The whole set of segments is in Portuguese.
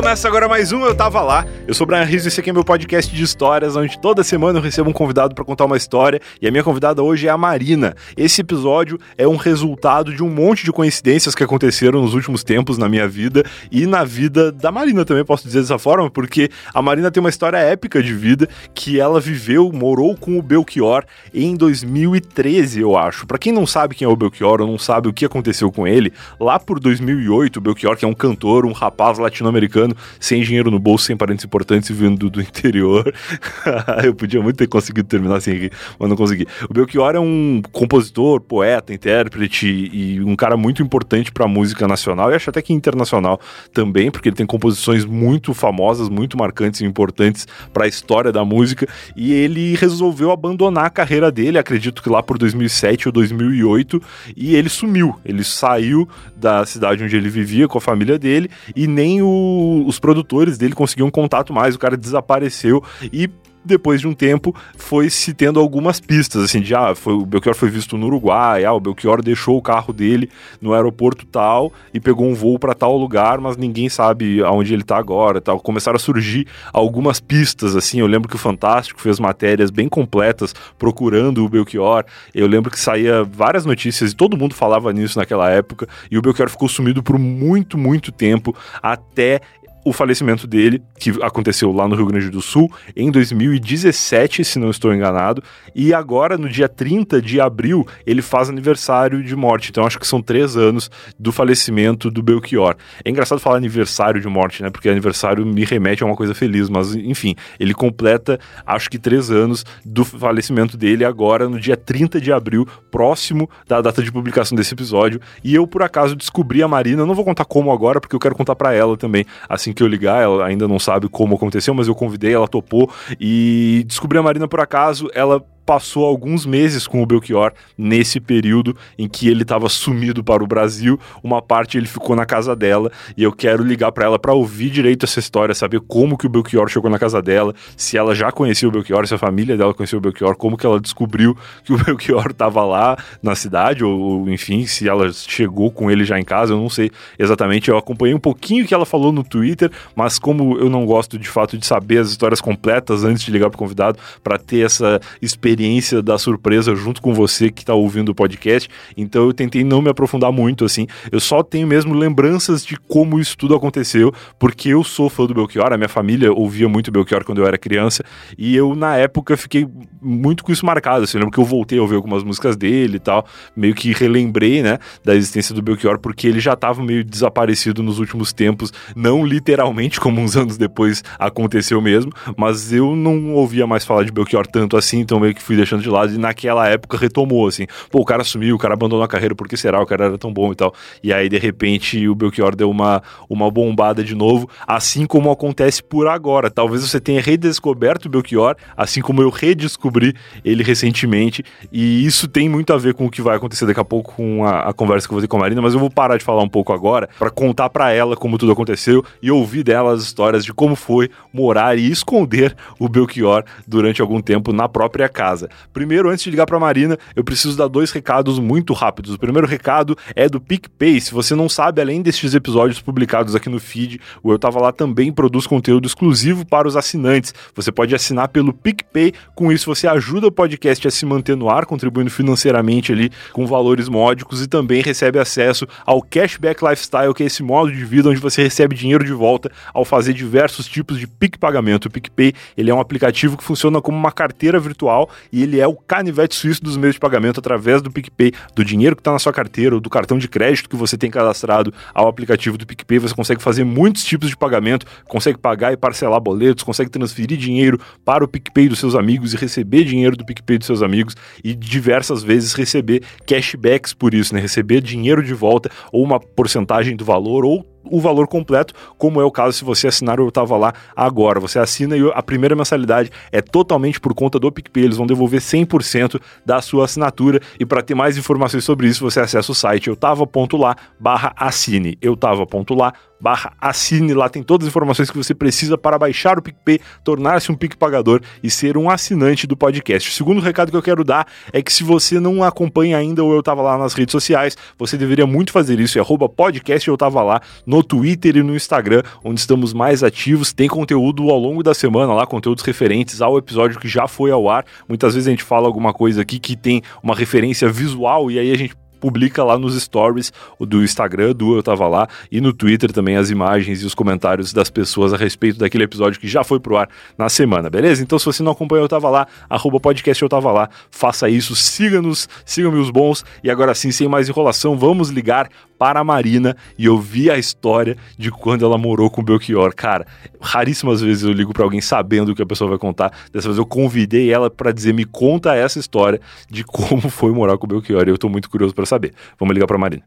Começa agora mais um Eu Tava Lá. Eu sou o Brian Rizzo e esse aqui é meu podcast de histórias, onde toda semana eu recebo um convidado para contar uma história. E a minha convidada hoje é a Marina. Esse episódio é um resultado de um monte de coincidências que aconteceram nos últimos tempos na minha vida e na vida da Marina também, posso dizer dessa forma, porque a Marina tem uma história épica de vida que ela viveu, morou com o Belchior em 2013, eu acho. Para quem não sabe quem é o Belchior ou não sabe o que aconteceu com ele, lá por 2008, o Belchior, que é um cantor, um rapaz latino-americano, sem dinheiro no bolso, sem parentes importantes, vindo do, interior. eu podia muito ter conseguido terminar assim aqui, mas não consegui. O Belchior é um compositor, poeta, intérprete e um cara muito importante para a música nacional e acho até que internacional também, porque ele tem composições muito famosas, muito marcantes e importantes para a história da música. E ele resolveu abandonar a carreira dele, acredito que lá por 2007 ou 2008, e ele sumiu. Ele saiu da cidade onde ele vivia com a família dele e nem o, os produtores dele conseguiam contato mais. O cara desapareceu e depois de um tempo, foi se tendo algumas pistas, assim, de, ah, foi, o Belchior foi visto no Uruguai, ah, o Belchior deixou o carro dele no aeroporto tal e pegou um voo para tal lugar, mas ninguém sabe aonde ele tá agora, tal. Começaram a surgir algumas pistas, assim, eu lembro que o Fantástico fez matérias bem completas procurando o Belchior, eu lembro que saía várias notícias e todo mundo falava nisso naquela época, e o Belchior ficou sumido por muito, muito tempo, até o falecimento dele, que aconteceu lá no Rio Grande do Sul, em 2017, se não estou enganado, e agora, no dia 30 de abril, ele faz aniversário de morte. Então, acho que são três anos do falecimento do Belchior. É engraçado falar aniversário de morte, né? Porque aniversário me remete a uma coisa feliz, mas enfim, ele completa, acho que três anos do falecimento dele agora, no dia 30 de abril, próximo da data de publicação desse episódio. E eu, por acaso, descobri a Marina, eu não vou contar como agora, porque eu quero contar para ela também, assim assim que eu ligar, ela ainda não sabe como aconteceu, mas eu convidei, ela topou e descobri a Marina por acaso, ela passou alguns meses com o Belchior nesse período em que ele estava sumido para o Brasil. Uma parte ele ficou na casa dela e eu quero ligar para ela para ouvir direito essa história, saber como que o Belchior chegou na casa dela, se ela já conhecia o Belchior, se a família dela conhecia o Belchior, como que ela descobriu que o Belchior estava lá na cidade ou enfim, se ela chegou com ele já em casa, eu não sei exatamente. Eu acompanhei um pouquinho que ela falou no Twitter, mas como eu não gosto de fato de saber as histórias completas antes de ligar o convidado para ter essa experiência experiência da surpresa junto com você que está ouvindo o podcast. Então eu tentei não me aprofundar muito, assim. Eu só tenho mesmo lembranças de como isso tudo aconteceu, porque eu sou fã do Belchior, a minha família ouvia muito Belchior quando eu era criança, e eu, na época, fiquei muito com isso marcado, assim. Eu lembro que eu voltei a ouvir algumas músicas dele e tal, meio que relembrei, né, da existência do Belchior, porque ele já estava meio desaparecido nos últimos tempos, não literalmente como uns anos depois aconteceu mesmo, mas eu não ouvia mais falar de Belchior tanto assim, então meio que fui deixando de lado e naquela época retomou, assim. Pô, o cara sumiu, o cara abandonou a carreira, por que será? O cara era tão bom e tal. E aí, de repente, o Belchior deu uma, uma bombada de novo, assim como acontece por agora. Talvez você tenha redescoberto o Belchior, assim como eu redescobri ele recentemente. E isso tem muito a ver com o que vai acontecer daqui a pouco com a, a conversa que eu vou ter com a Marina, mas eu vou parar de falar um pouco agora para contar para ela como tudo aconteceu e ouvir dela as histórias de como foi morar e esconder o Belchior durante algum tempo na própria casa casa. Primeiro, antes de ligar para Marina, eu preciso dar dois recados muito rápidos. O primeiro recado é do PicPay. Se você não sabe, além destes episódios publicados aqui no feed, o Eu Tava Lá também produz conteúdo exclusivo para os assinantes. Você pode assinar pelo PicPay. Com isso, você ajuda o podcast a se manter no ar, contribuindo financeiramente ali com valores módicos e também recebe acesso ao Cashback Lifestyle, que é esse modo de vida onde você recebe dinheiro de volta ao fazer diversos tipos de PIC pagamento. O PicPay ele é um aplicativo que funciona como uma carteira virtual e ele é o canivete suíço dos meios de pagamento através do PicPay, do dinheiro que está na sua carteira ou do cartão de crédito que você tem cadastrado ao aplicativo do PicPay. Você consegue fazer muitos tipos de pagamento, consegue pagar e parcelar boletos, consegue transferir dinheiro para o PicPay dos seus amigos e receber dinheiro do PicPay dos seus amigos e diversas vezes receber cashbacks por isso, né? Receber dinheiro de volta ou uma porcentagem do valor ou o valor completo, como é o caso se você assinar o Tava Lá agora. Você assina e a primeira mensalidade é totalmente por conta do PicPay. Eles vão devolver 100% da sua assinatura. E para ter mais informações sobre isso, você acessa o site eutava.lá barra assine. eutava.lá barra assine. Lá tem todas as informações que você precisa para baixar o PicPay, tornar-se um PIC pagador e ser um assinante do podcast. O segundo recado que eu quero dar é que se você não acompanha ainda ou eu tava lá nas redes sociais, você deveria muito fazer isso. É arroba podcast eu tava lá no Twitter e no Instagram, onde estamos mais ativos. Tem conteúdo ao longo da semana lá, conteúdos referentes ao episódio que já foi ao ar. Muitas vezes a gente fala alguma coisa aqui que tem uma referência visual e aí a gente publica lá nos stories do Instagram do Eu Tava Lá e no Twitter também as imagens e os comentários das pessoas a respeito daquele episódio que já foi pro ar na semana, beleza? Então se você não acompanhou Eu Tava Lá, arroba podcast Eu Tava Lá, faça isso, siga-nos, sigam-me os bons e agora sim, sem mais enrolação, vamos ligar para a Marina e ouvir a história de quando ela morou com o Belchior. Cara, raríssimas vezes eu ligo para alguém sabendo o que a pessoa vai contar. Dessa vez eu convidei ela para dizer: me conta essa história de como foi morar com o Belchior. E eu tô muito curioso para saber. Vamos ligar para a Marina.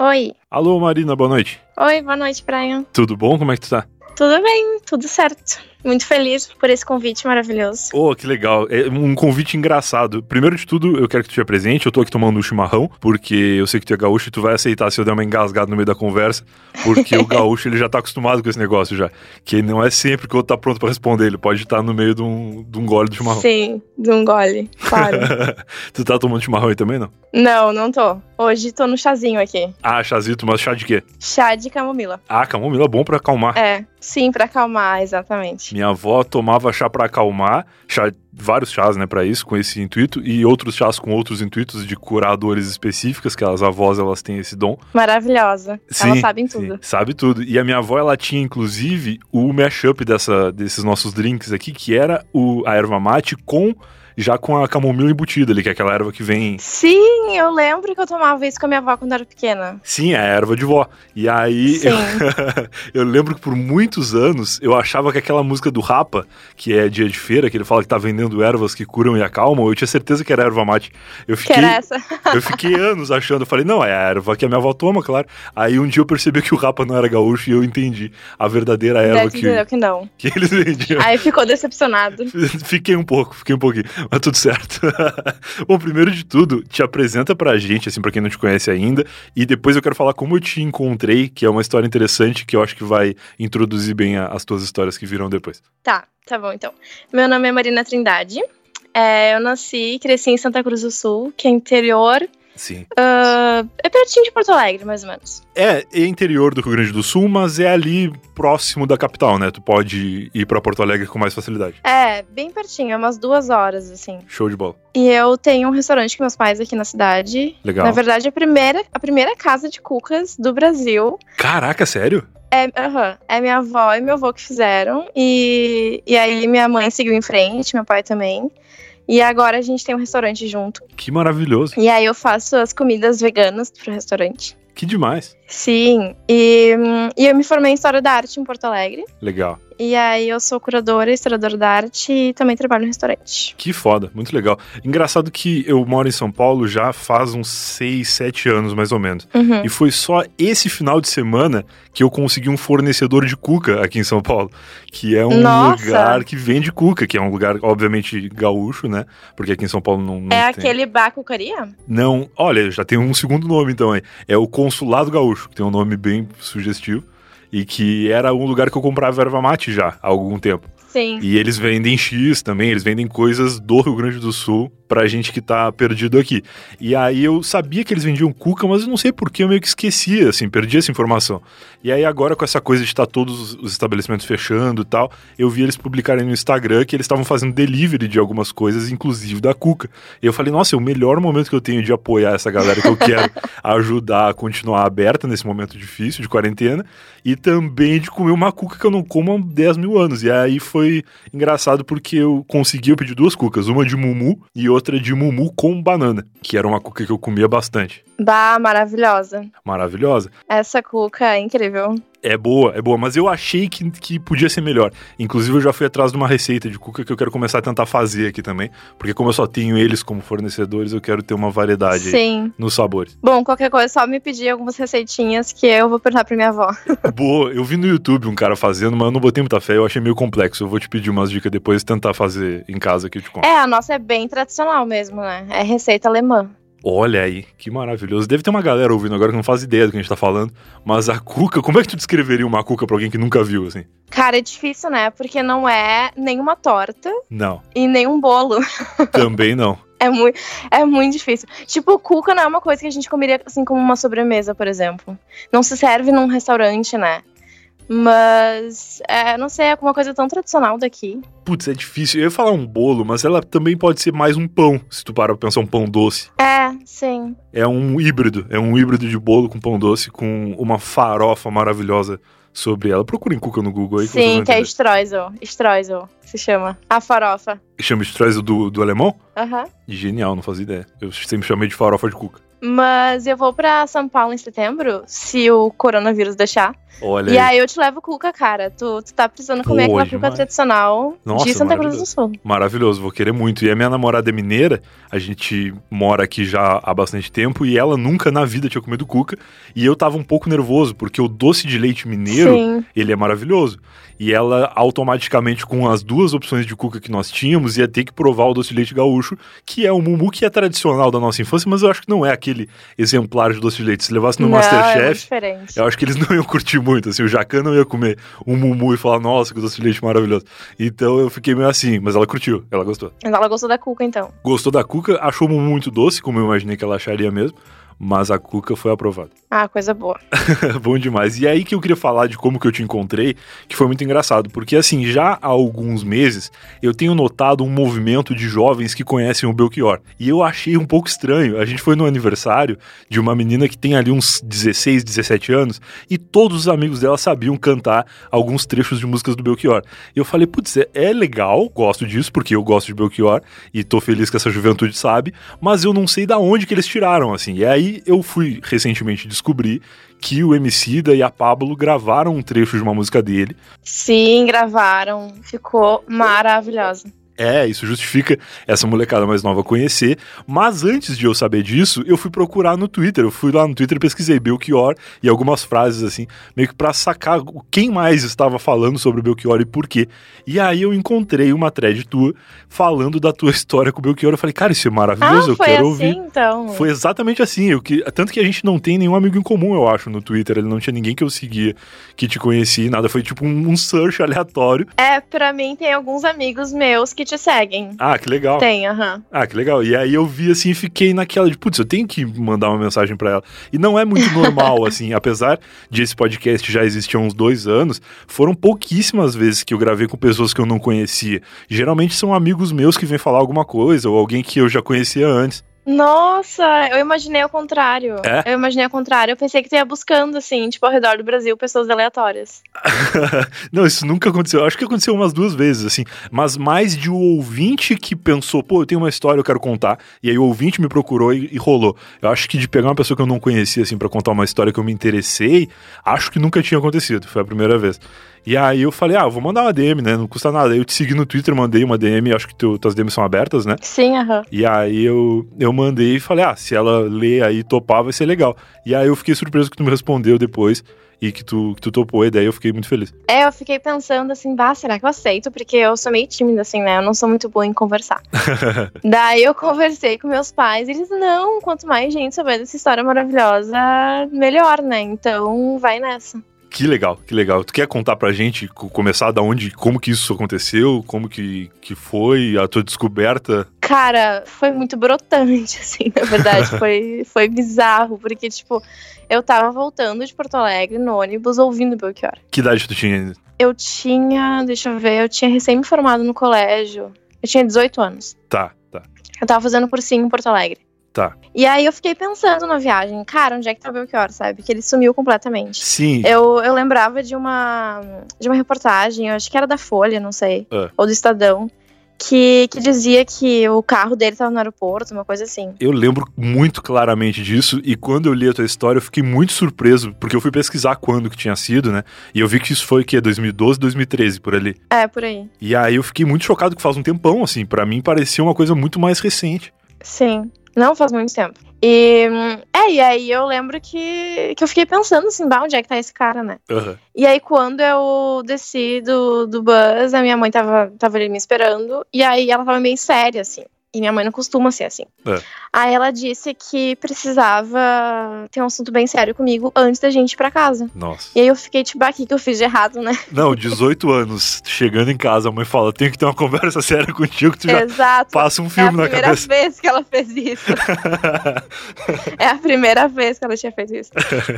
Oi. Alô, Marina, boa noite. Oi, boa noite, Brian. Tudo bom? Como é que tu tá? Tudo bem, tudo certo. Muito feliz por esse convite maravilhoso. Oh, que legal. É um convite engraçado. Primeiro de tudo, eu quero que tu te apresente. Eu tô aqui tomando um chimarrão, porque eu sei que tu é gaúcho e tu vai aceitar se eu der uma engasgada no meio da conversa, porque o gaúcho ele já tá acostumado com esse negócio já. Que não é sempre que o outro tá pronto para responder, ele pode estar no meio de um, de um gole de chimarrão. Sim, de um gole, claro. tu tá tomando chimarrão aí também, não? Não, não tô. Hoje tô no chazinho aqui. Ah, chazito, mas chá de quê? Chá de camomila. Ah, camomila é bom para acalmar. É, sim, para acalmar, exatamente. Minha avó tomava chá para acalmar, chá, vários chás, né, para isso, com esse intuito, e outros chás com outros intuitos de curar dores específicas, que as avós elas têm esse dom. Maravilhosa. Sim, Elas sabem tudo. Sim, sabe tudo. E a minha avó, ela tinha, inclusive, o mashup dessa, desses nossos drinks aqui, que era o, a erva mate com já com a camomila embutida ali, que é aquela erva que vem. Sim, eu lembro que eu tomava isso com a minha avó quando era pequena. Sim, é a erva de vó. E aí eu, eu lembro que por muitos anos eu achava que aquela música do Rapa, que é dia de feira, que ele fala que tá vendendo ervas que curam e acalmam, eu tinha certeza que era erva mate. Eu Que fiquei, era essa. eu fiquei anos achando, eu falei, não, é a erva que a minha avó toma, claro. Aí um dia eu percebi que o Rapa não era gaúcho e eu entendi a verdadeira erva tu que, que não. que eles vendiam. Aí ficou decepcionado. Fiquei um pouco, fiquei um pouquinho, mas tudo certo. Bom, primeiro de tudo, te apresenta pra gente, assim, pra quem não te conhece ainda, e depois eu quero falar como eu te encontrei, que é uma história interessante que eu acho que vai introduzir bem a- as tuas histórias que virão depois. Tá, tá bom então. Meu nome é Marina Trindade. É, eu nasci e cresci em Santa Cruz do Sul, que é interior. Sim. ah, é pertinho de Porto Alegre, mais ou menos. É, é interior do Rio Grande do Sul, mas é ali próximo da capital, né? Tu pode ir pra Porto Alegre com mais facilidade. É, bem pertinho, é umas duas horas, assim. Show de bola. E eu tenho um restaurante com meus pais aqui na cidade. Legal. Na verdade, a primeira, a primeira casa de cucas do Brasil. Caraca, sério? É, aham, é minha avó e meu avô que fizeram. E, e aí minha mãe seguiu em frente, meu pai também. E agora a gente tem um restaurante junto. Que maravilhoso. E aí eu faço as comidas veganas pro restaurante. Que demais. Sim, e, hum, e eu me formei em História da Arte em Porto Alegre. Legal. E aí eu sou curadora, historiadora da arte e também trabalho no restaurante. Que foda, muito legal. Engraçado que eu moro em São Paulo já faz uns 6, 7 anos, mais ou menos. Uhum. E foi só esse final de semana que eu consegui um fornecedor de cuca aqui em São Paulo. Que é um Nossa! lugar que vende cuca, que é um lugar, obviamente, gaúcho, né? Porque aqui em São Paulo não, não É tem. aquele Bacucaria? Não, olha, já tem um segundo nome então aí. É o Consulado Gaúcho, que tem um nome bem sugestivo. E que era um lugar que eu comprava erva mate já há algum tempo. Sim. E eles vendem X também, eles vendem coisas do Rio Grande do Sul pra gente que tá perdido aqui. E aí eu sabia que eles vendiam cuca, mas eu não sei por que eu meio que esquecia, assim, perdi essa informação. E aí agora com essa coisa de estar todos os estabelecimentos fechando e tal, eu vi eles publicarem no Instagram que eles estavam fazendo delivery de algumas coisas, inclusive da cuca. E eu falei, nossa, é o melhor momento que eu tenho de apoiar essa galera que eu quero ajudar a continuar aberta nesse momento difícil de quarentena e também de comer uma cuca que eu não como há 10 mil anos. E aí foi engraçado porque eu consegui, eu pedi duas cucas, uma de mumu e outra de mumu com banana, que era uma cuca que eu comia bastante. Bah, maravilhosa. Maravilhosa. Essa cuca é incrível. É boa, é boa, mas eu achei que, que podia ser melhor. Inclusive, eu já fui atrás de uma receita de cuca que eu quero começar a tentar fazer aqui também. Porque como eu só tenho eles como fornecedores, eu quero ter uma variedade Sim. nos sabores. Bom, qualquer coisa, só me pedir algumas receitinhas que eu vou perguntar pra minha avó. boa, eu vi no YouTube um cara fazendo, mas eu não botei muita fé, eu achei meio complexo. Eu vou te pedir umas dicas depois tentar fazer em casa que eu te conto. É, a nossa é bem tradicional mesmo, né? É receita alemã. Olha aí, que maravilhoso. Deve ter uma galera ouvindo agora que não faz ideia do que a gente tá falando. Mas a cuca, como é que tu descreveria uma cuca pra alguém que nunca viu, assim? Cara, é difícil, né? Porque não é nenhuma torta Não, e nenhum bolo. também não. É muito, é muito difícil. Tipo, cuca não é uma coisa que a gente comeria assim como uma sobremesa, por exemplo. Não se serve num restaurante, né? Mas, é, não sei, é uma coisa tão tradicional daqui. Putz, é difícil. Eu ia falar um bolo, mas ela também pode ser mais um pão, se tu parar pra pensar um pão doce. É, sim. É um híbrido, é um híbrido de bolo com pão doce com uma farofa maravilhosa sobre ela. Procurem cuca no Google aí. que Sim, vão que é. Streusel. Streusel, se chama. A farofa. Chama Streusel do, do alemão? Aham. Genial, não fazia ideia. Eu sempre chamei de farofa de cuca. Mas eu vou pra São Paulo em setembro, se o coronavírus deixar. Olha E aí. aí eu te levo cuca, cara. Tu, tu tá precisando comer Pô, aquela demais. cuca tradicional Nossa, de Santa Cruz do Sul. Maravilhoso, vou querer muito. E a minha namorada é mineira, a gente mora aqui já há bastante tempo e ela nunca na vida tinha comido cuca. E eu tava um pouco nervoso, porque o doce de leite mineiro, Sim. ele é maravilhoso. E ela automaticamente, com as duas opções de cuca que nós tínhamos, ia ter que provar o doce de leite gaúcho, que é o mumu que é tradicional da nossa infância, mas eu acho que não é aquele exemplar de doce de leite. Se levasse no não, é Masterchef, diferente. eu acho que eles não iam curtir muito, assim, o Jacan não ia comer um mumu e falar, nossa, que doce de leite maravilhoso. Então eu fiquei meio assim, mas ela curtiu, ela gostou. Mas ela gostou da cuca, então. Gostou da cuca, achou o mumu muito doce, como eu imaginei que ela acharia mesmo, mas a cuca foi aprovada. Ah, coisa boa. Bom demais. E é aí que eu queria falar de como que eu te encontrei, que foi muito engraçado, porque assim, já há alguns meses eu tenho notado um movimento de jovens que conhecem o Belchior. E eu achei um pouco estranho. A gente foi no aniversário de uma menina que tem ali uns 16, 17 anos, e todos os amigos dela sabiam cantar alguns trechos de músicas do Belchior. E eu falei, putz, é, é legal, gosto disso, porque eu gosto de Belchior, e tô feliz que essa juventude sabe, mas eu não sei da onde que eles tiraram, assim. E aí eu fui recentemente descobrir que o Emicida e a Pablo gravaram um trecho de uma música dele. Sim, gravaram. Ficou maravilhosa. É, isso justifica essa molecada mais nova conhecer. Mas antes de eu saber disso, eu fui procurar no Twitter. Eu fui lá no Twitter e pesquisei Belchior e algumas frases assim, meio que pra sacar quem mais estava falando sobre o Belchior e por quê. E aí eu encontrei uma thread tua falando da tua história com o Belchior. Eu falei, cara, isso é Ah, maravilhoso, eu foi quero assim, ouvir. então. Foi exatamente assim. Eu, que, tanto que a gente não tem nenhum amigo em comum, eu acho, no Twitter. Ele não tinha ninguém que eu seguia, que te conhecia nada. Foi tipo um, um search aleatório. É, pra mim tem alguns amigos meus que te seguem. Ah, que legal. Tem, aham. Ah, que legal. E aí eu vi assim e fiquei naquela de, putz, eu tenho que mandar uma mensagem pra ela. E não é muito normal, assim, apesar de esse podcast já existir há uns dois anos, foram pouquíssimas vezes que eu gravei com pessoas que eu não conhecia. Geralmente são amigos meus que vêm falar alguma coisa, ou alguém que eu já conhecia antes. Nossa, eu imaginei ao contrário. É? Eu imaginei ao contrário. Eu pensei que tu ia buscando, assim, tipo, ao redor do Brasil, pessoas aleatórias. não, isso nunca aconteceu. Acho que aconteceu umas duas vezes, assim. Mas mais de o ouvinte que pensou, pô, eu tenho uma história, eu quero contar. E aí o ouvinte me procurou e, e rolou. Eu acho que de pegar uma pessoa que eu não conhecia, assim, pra contar uma história que eu me interessei, acho que nunca tinha acontecido. Foi a primeira vez. E aí eu falei, ah, eu vou mandar uma DM, né? Não custa nada. Eu te segui no Twitter, mandei uma DM, acho que teu, tuas DMs são abertas, né? Sim, aham. E aí eu, eu mandei e falei, ah, se ela ler aí e topar, vai ser legal. E aí eu fiquei surpreso que tu me respondeu depois e que tu, que tu topou, e daí eu fiquei muito feliz. É, eu fiquei pensando assim, bah, será que eu aceito? Porque eu sou meio tímida, assim, né? Eu não sou muito boa em conversar. Daí eu conversei com meus pais, e eles, não, quanto mais gente souber dessa história maravilhosa, melhor, né? Então, vai nessa. Que legal, que legal. Tu quer contar pra gente, co- começar da onde, como que isso aconteceu, como que, que foi a tua descoberta? Cara, foi muito brotante, assim, na verdade. foi, foi bizarro, porque, tipo, eu tava voltando de Porto Alegre no ônibus ouvindo Belchior. Que idade tu tinha ainda? Eu tinha, deixa eu ver, eu tinha recém me formado no colégio. Eu tinha 18 anos. Tá, tá, Eu tava fazendo cursinho em Porto Alegre. Tá. E aí eu fiquei pensando na viagem, cara, onde é que tá o Belchior, sabe? Que ele sumiu completamente. Sim, Eu, eu lembrava de uma, de uma reportagem, eu acho que era da Folha, não sei, Ah. ou do Estadão, que, que dizia que o carro dele tava no aeroporto, uma coisa assim. Eu lembro muito claramente disso e quando eu li a tua história eu fiquei muito surpreso, porque eu fui pesquisar quando que tinha sido, né? E eu vi que isso foi que 2012, 2013 por ali. É, por aí. E aí eu fiquei muito chocado que faz um tempão assim, para mim parecia uma coisa muito mais recente. Sim, não faz muito tempo. E, é, e aí eu lembro que, que eu fiquei pensando assim, bah, onde é que tá esse cara, né? Uhum. E aí quando eu desci do, do bus, a minha mãe tava, tava ali me esperando, e aí ela tava meio séria, assim. E minha mãe não costuma ser assim. É. Aí ela disse que precisava ter um assunto bem sério comigo antes da gente ir pra casa. Nossa. E aí eu fiquei tipo, aqui que eu fiz de errado, né? Não, 18 anos, chegando em casa, a mãe fala: tenho que ter uma conversa séria contigo, que tu já Exato. passa um É a filme na primeira cabeça. vez que ela fez isso. É a primeira vez que ela tinha feito isso.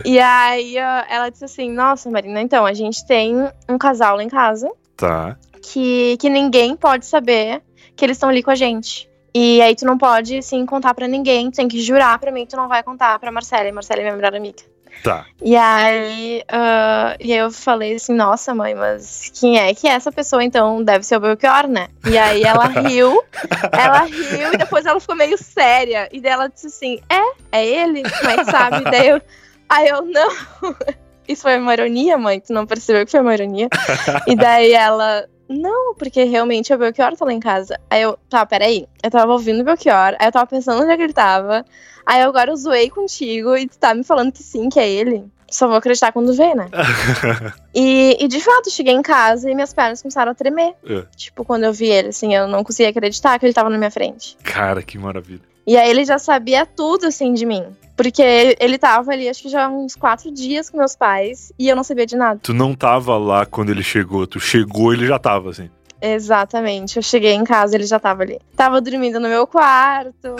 E aí ela disse assim: Nossa, Marina, então, a gente tem um casal lá em casa tá. que, que ninguém pode saber que eles estão ali com a gente. E aí tu não pode, assim, contar pra ninguém, tu tem que jurar pra mim que tu não vai contar pra Marcela. E Marcela é minha melhor amiga. Tá. E aí, ah, e aí eu falei assim, nossa mãe, mas quem é que é essa pessoa então? Deve ser o Belchior, né? E aí ela riu, ela riu e depois ela ficou meio séria. E daí ela disse assim, é, é ele? Como é que sabe? daí eu, aí eu, não. Isso foi uma ironia, mãe? Tu não percebeu que foi uma ironia? e daí ela, não, porque realmente o Belchior tá lá em casa. Aí eu, tá, peraí. Eu tava ouvindo o Belchior, aí eu tava pensando onde é que ele tava. Aí agora eu zoei contigo e tu tá me falando que sim, que é ele. Só vou acreditar quando vê, né? E, e de fato, cheguei em casa e minhas pernas começaram a tremer. É. Tipo, quando eu vi ele, assim, eu não conseguia acreditar que ele tava na minha frente. Cara, que maravilha. E aí ele já sabia tudo, assim, de mim. Porque ele tava ali, acho que já uns quatro dias com meus pais e eu não sabia de nada. Tu não tava lá quando ele chegou, tu chegou ele já tava, assim. Exatamente. Eu cheguei em casa, ele já tava ali. Tava dormindo no meu quarto.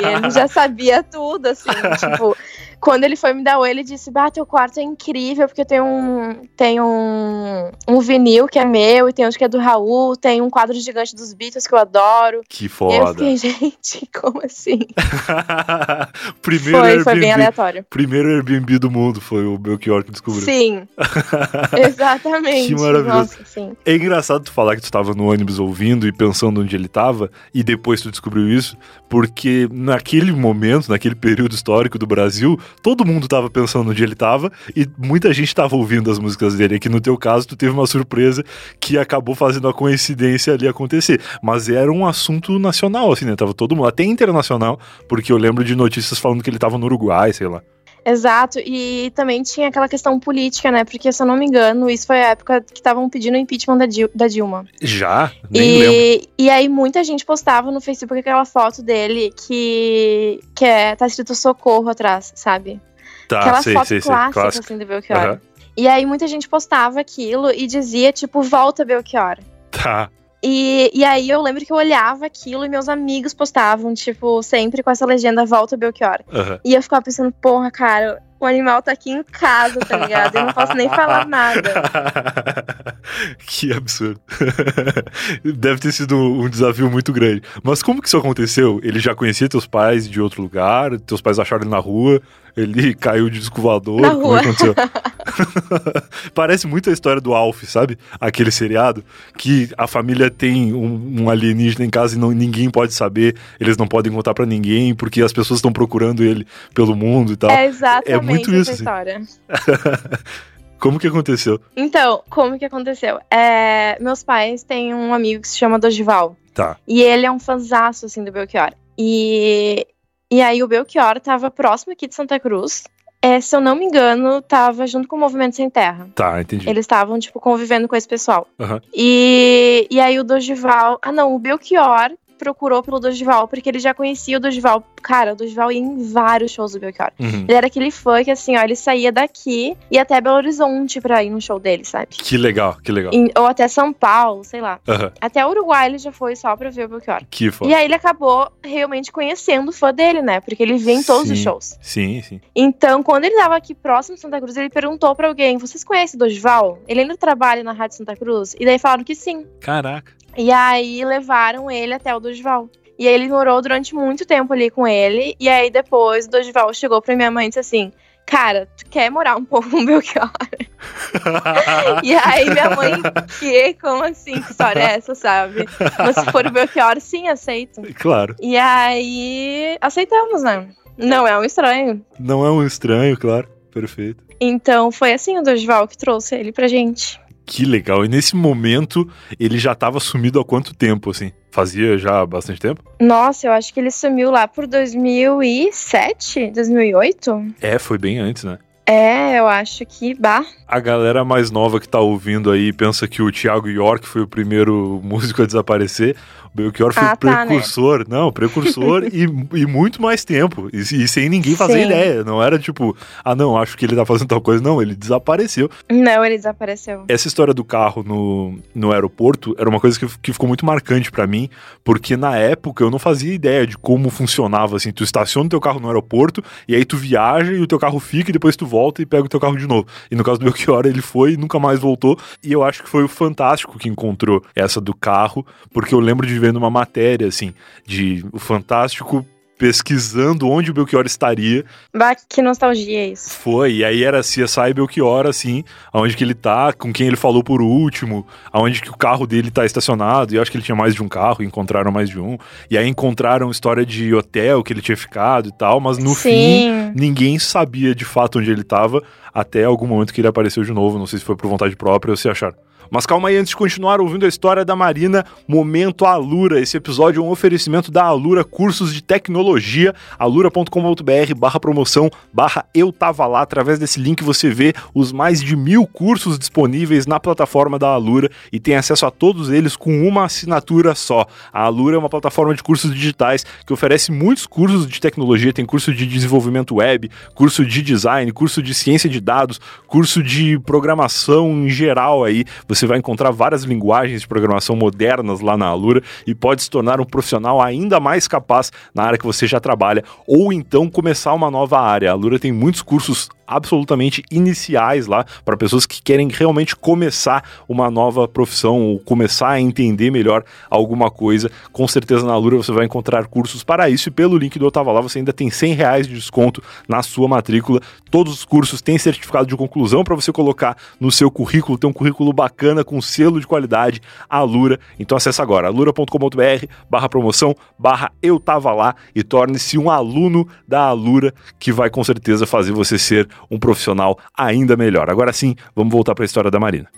e aí ele já sabia tudo, assim. tipo, quando ele foi me dar oi, ele disse: Bah, teu quarto é incrível, porque tem um. Tem um, um vinil que é meu, e tem outro que é do Raul, tem um quadro gigante dos Beatles que eu adoro. Que E eu foda. fiquei, gente, como assim? primeiro, Foi, foi bem Airbnb, aleatório. primeiro Airbnb do mundo foi o Belchior que descobriu. Sim. Exatamente. Que maravilhoso. Nossa, sim. É engraçado tu falar que tu tava no ônibus ouvindo e pensando onde ele tava, e depois tu descobriu isso, porque naquele momento, naquele período histórico do Brasil, todo mundo tava pensando onde ele tava e muita gente tava ouvindo as músicas dele. Aqui no teu caso, tu teve uma surpresa que acabou fazendo a coincidência ali acontecer. Mas era um assunto nacional, assim, né? Tava todo mundo, até internacional, porque eu lembro de notícias falando que ele tava no Uruguai, sei lá. Exato, e também tinha aquela questão política, né? Porque, se eu não me engano, isso foi a época que estavam pedindo o impeachment da, Dil- da Dilma. Já? Nem lembro. E, e aí muita gente postava no Facebook aquela foto dele que, que é, tá escrito socorro atrás, sabe? Tá, aquela sei, foto sei. clássica, assim, do Belchior. Aham. E aí muita gente postava aquilo e dizia, tipo, volta Belchior. Tá. E, e aí eu lembro que eu olhava aquilo e meus amigos postavam, tipo, sempre com essa legenda volta Belchior. Aham. E eu ficava pensando, porra, cara, o animal tá aqui em casa, tá ligado? Eu não posso nem falar nada. que absurdo. Deve ter sido um desafio muito grande. Mas como que isso aconteceu? Ele já conhecia teus pais de outro lugar? Teus pais acharam ele na rua? Ele caiu de disco voador? Na Como rua. é que aconteceu? Parece muito a história do Alf, sabe? Aquele seriado que a família tem um, um alienígena em casa e não, ninguém pode saber, eles não podem contar pra ninguém porque as pessoas estão procurando ele pelo mundo e tal. É exatamente É muito isso, assim. história. Como que aconteceu? Então, como que aconteceu? É, meus pais têm um amigo que se chama Dorival. Tá. E ele é um fanzaço, assim, do Belchior. E, e aí o Belchior tava próximo aqui de Santa Cruz. É, se eu não me engano, tava junto com o Movimento Sem Terra. Tá, entendi. Eles estavam, tipo, convivendo com esse pessoal. Aham. E, e aí o Dorival... Ah, não, o Belchior procurou pelo Dorival, porque ele já conhecia o Dorival. Cara, o Dorival ia em vários shows do Belchior. Uhum. Ele era aquele fã que, assim, ó, ele saía daqui e até Belo Horizonte pra ir no show dele, sabe? Que legal, que legal. Em- ou até São Paulo, sei lá. Aham. Até Uruguai ele já foi só pra ver o Belchior. Que foda. E aí ele acabou realmente conhecendo o fã dele, né? Porque ele vem em todos os Sim. shows. Sim, sim. Então, quando ele tava aqui próximo de Santa Cruz, ele perguntou pra alguém: Vocês conhecem o Dorival? Ele ainda trabalha na Rádio Santa Cruz? E daí falaram que sim. Caraca. E aí levaram ele até o Dorival. E aí ele morou durante muito tempo ali com ele. E aí depois o Dorival chegou pra minha mãe e disse assim: cara, tu quer morar um pouco com o Belchior? e aí minha mãe, que? Como assim? Que história é essa, sabe? Mas se for o Belchior, sim, aceito. Claro. E aí, aceitamos, né? Não é um estranho. Não é um estranho, claro. Perfeito. Então foi assim o Dorival que trouxe ele pra gente. Que legal. E nesse momento, ele já estava sumido há quanto tempo, assim? Fazia já bastante tempo? Nossa, eu acho que ele sumiu lá por 2007, 2008. É, foi bem antes, né? É, eu acho que bah. A galera mais nova que tá ouvindo aí pensa que o Thiago York foi o primeiro músico a desaparecer. O Belchior foi Ah, tá, né? precursor. Não, precursor e, e muito mais tempo. E, e sem ninguém fazer Sim. ideia. Não era tipo, ah, não, acho que ele tá fazendo tal coisa. Não, ele desapareceu. Não, ele desapareceu. Essa história do carro no, no aeroporto era uma coisa que, que ficou muito marcante pra mim, porque na época eu não fazia ideia de como funcionava assim. Tu estaciona o teu carro no aeroporto e aí tu viaja e o teu carro fica e depois tu volta e pega o teu carro de novo. E no caso do Belchior, ele foi e nunca mais voltou. E eu acho que foi o Fantástico que encontrou essa do carro, porque eu lembro de ver numa matéria assim, de o Fantástico pesquisando onde o Belchior estaria Bah, que nostalgia isso. foi, e aí era CSI Belchior, assim, aonde que ele tá, com quem ele falou por último, aonde que o carro dele tá estacionado, e eu acho que ele tinha mais de um carro, encontraram mais de um, e aí encontraram história de hotel que ele tinha ficado e tal, mas no fim Sim. ninguém sabia de fato onde ele tava, até algum momento que ele apareceu de novo, não sei se foi por vontade própria ou se acharam. Mas calma aí, antes de continuar ouvindo a história da Marina, Momento Alura. Esse episódio é um oferecimento da Alura Cursos de Tecnologia, alura.com.br barra promoção, barra eu tava lá. Através desse link você vê os mais de mil cursos disponíveis na plataforma da Alura e tem acesso a todos eles com uma assinatura só. A Alura é uma plataforma de cursos digitais que oferece muitos cursos de tecnologia, tem curso de desenvolvimento web, curso de design, curso de ciência de dados, curso de programação em geral aí. Você vai encontrar várias linguagens de programação modernas lá na Alura e pode se tornar um profissional ainda mais capaz na área que você já trabalha ou então começar uma nova área. A Alura tem muitos cursos absolutamente iniciais lá para pessoas que querem realmente começar uma nova profissão ou começar a entender melhor alguma coisa. Com certeza na Alura você vai encontrar cursos para isso e pelo link do Eu Tava Lá você ainda tem 100 reais de desconto na sua matrícula. Todos os cursos têm certificado de conclusão para você colocar no seu currículo, ter um currículo bacana com selo de qualidade Alura. Então acessa agora alura.com.br barra promoção barra Eu Tava Lá e torne-se um aluno da Alura que vai com certeza fazer você ser um profissional ainda melhor. Agora sim, vamos voltar para a história da Marina.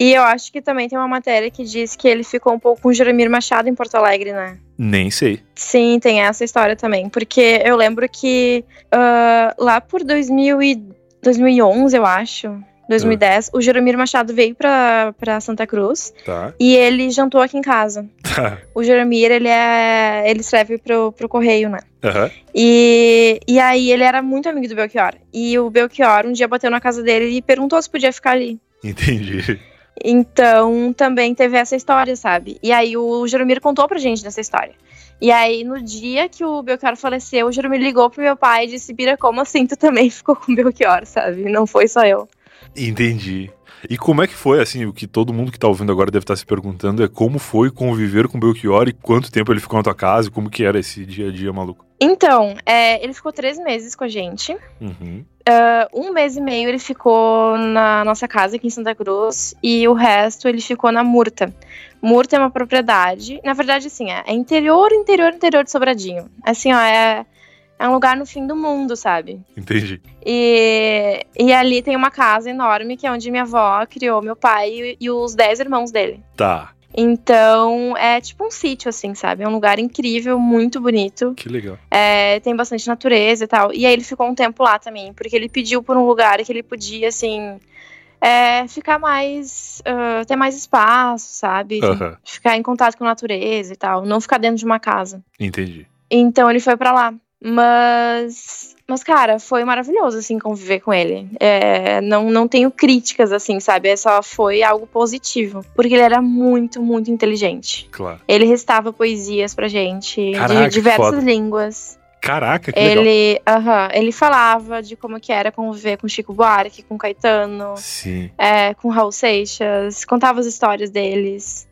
E eu acho que também tem uma matéria que diz que ele ficou um pouco com o Jeremir Machado em Porto Alegre, né? Nem sei. Sim, tem essa história também. Porque eu lembro que ah, lá por 2000 e 2011, eu acho, 2010, o Jeremir Machado veio pra, pra Santa Cruz Tá. e ele jantou aqui em casa. Tá. O Jeremir, ele é. ele escreve pro, pro correio, né? Aham. E, e aí ele era muito amigo do Belchior. E o Belchior um dia bateu na casa dele e perguntou se podia ficar ali. Entendi. Então também teve essa história, sabe? E aí o Jeromir contou pra gente dessa história. E aí, no dia que o Belchior faleceu, o Jeromir ligou pro meu pai e disse: Bira, como assim tu também ficou com o Belchior, sabe? Não foi só eu. Entendi. E como é que foi, assim, o que todo mundo que tá ouvindo agora deve estar se perguntando é como foi conviver com o Belchior e quanto tempo ele ficou na tua casa e como que era esse dia a dia maluco? Então, é, ele ficou três meses com a gente. Uhum. Ah, um mês e meio ele ficou na nossa casa aqui em Santa Cruz e o resto ele ficou na Murta. Murta é uma propriedade, na verdade, assim, é, é interior, interior, interior de Sobradinho. Assim, ó, é, é um lugar no fim do mundo, sabe? Entendi. E, e ali tem uma casa enorme que é onde minha avó criou meu pai e, e os dez irmãos dele. Tá. Então é tipo um sítio, assim, sabe? É um lugar incrível, muito bonito. Que legal. É, tem bastante natureza e tal. E aí ele ficou um tempo lá também, porque ele pediu por um lugar que ele podia, assim, é, ficar mais. ah, ter mais espaço, sabe? Ficar em contato com a natureza e tal. Não ficar dentro de uma casa. Entendi. Então ele foi pra lá. Mas. Mas, cara, foi maravilhoso, assim, conviver com ele. É, não, não tenho críticas, assim, sabe? É só foi algo positivo. Porque ele era muito, muito inteligente. Claro. Ele recitava poesias pra gente Caraca, de diversas línguas. Caraca, que legal. Ele, aham, ele falava de como que era conviver com Chico Buarque, com Caetano, é, com Raul Seixas, contava as histórias deles.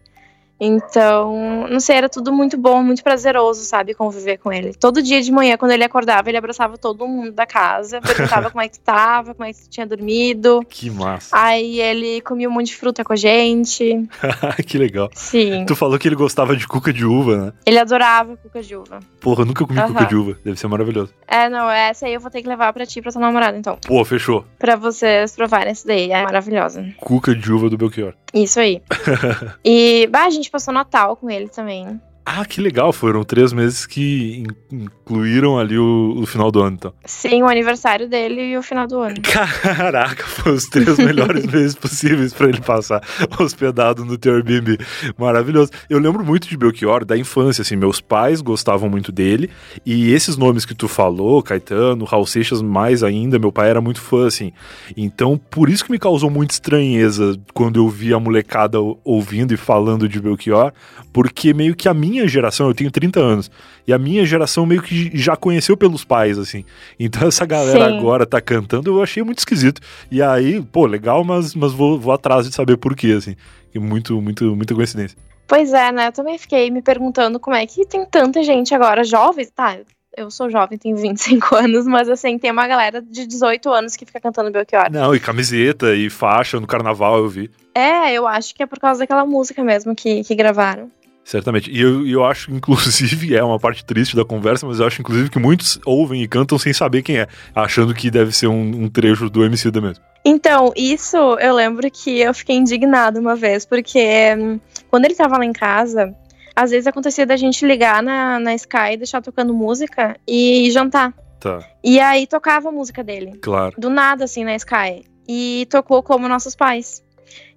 Então, não sei, era tudo muito bom, muito prazeroso, sabe, conviver com ele. Todo dia de manhã, quando ele acordava, ele abraçava todo mundo da casa, perguntava como é que tava, como é que tinha dormido. Que massa. Aí ele comia um monte de fruta com a gente. que legal. Sim. Tu falou que ele gostava de cuca de uva, né? Ele adorava cuca de uva. Porra, eu nunca comi Aham. cuca de uva. Deve ser maravilhoso. É, não, essa aí eu vou ter que levar pra ti pra tua namorada, então. Pô, fechou. Pra vocês provarem essa daí, é maravilhosa. Cuca de uva do Belchior. Isso aí. e, bah, a gente passou Natal com ele também. Ah, que legal. Foram três meses que in- incluíram ali o, o final do ano, então. Sim, o aniversário dele e o final do ano. Caraca, foram os três melhores meses possíveis pra ele passar hospedado no teu Airbnb. Maravilhoso. Eu lembro muito de Belchior da infância, assim, meus pais gostavam muito dele, e esses nomes que tu falou, Caetano, Raul Seixas, mais ainda, meu pai era muito fã, assim. Então, por isso que me causou muita estranheza quando eu vi a molecada ou- ouvindo e falando de Belchior, porque meio que a minha geração, eu tenho 30 anos, e a minha geração meio que já conheceu pelos pais, assim. Então essa galera Sim. agora tá cantando, eu achei muito esquisito. E aí, pô, legal, mas, mas vou, vou atrás de saber por quê, assim. Que muito, muito, muita coincidência. Pois é, né? Eu também fiquei me perguntando como é que tem tanta gente agora, jovens, tá? Eu sou jovem, tenho 25 anos, mas assim, tem uma galera de 18 anos que fica cantando Belchior. Não, e camiseta e faixa no carnaval eu vi. É, eu acho que é por causa daquela música mesmo que, que gravaram. Certamente. E eu, eu acho, inclusive, é uma parte triste da conversa, mas eu acho, inclusive, que muitos ouvem e cantam sem saber quem é, achando que deve ser um, um trecho do MC da mesmo. Então, isso eu lembro que eu fiquei indignada uma vez, porque hum, quando ele tava lá em casa, às vezes acontecia da gente ligar na, na Sky deixar tocando música e jantar. Tá, E aí tocava a música dele. claro. do nada, assim, na Sky. E tocou como nossos pais.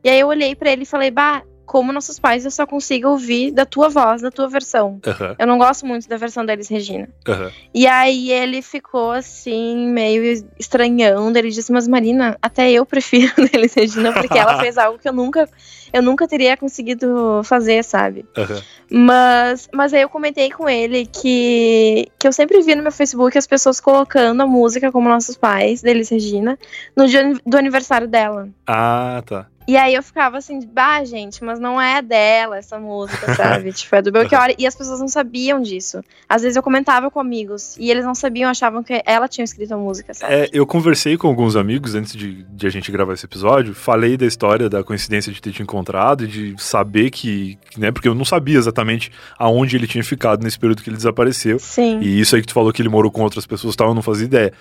E aí eu olhei pra ele e falei, bah, como nossos pais eu só consigo ouvir da tua voz, da tua versão. Aham, Eu não gosto muito da versão deles, Regina. aham. E aí ele ficou assim, meio estranhando. Ele disse, mas Marina, até eu prefiro deles, Regina, porque ela fez algo que eu nunca, eu nunca teria conseguido fazer, sabe? aham. Mas, mas aí eu comentei com ele que, que eu sempre vi no meu Facebook as pessoas colocando a música como nossos pais, deles Regina, no dia do aniversário dela. Ah, tá. E aí eu ficava assim, bah, gente, mas não é dela essa música, sabe? tipo, é do Belchior. E as pessoas não sabiam disso. Às vezes eu comentava com amigos e eles não sabiam, achavam que ela tinha escrito a música, sabe? É, eu conversei com alguns amigos antes de, de a gente gravar esse episódio, falei da história da coincidência de ter te encontrado e de saber que, né, porque eu não sabia exatamente aonde ele tinha ficado nesse período que ele desapareceu. Sim. E isso aí que tu falou que ele morou com outras pessoas e tal, eu não fazia ideia.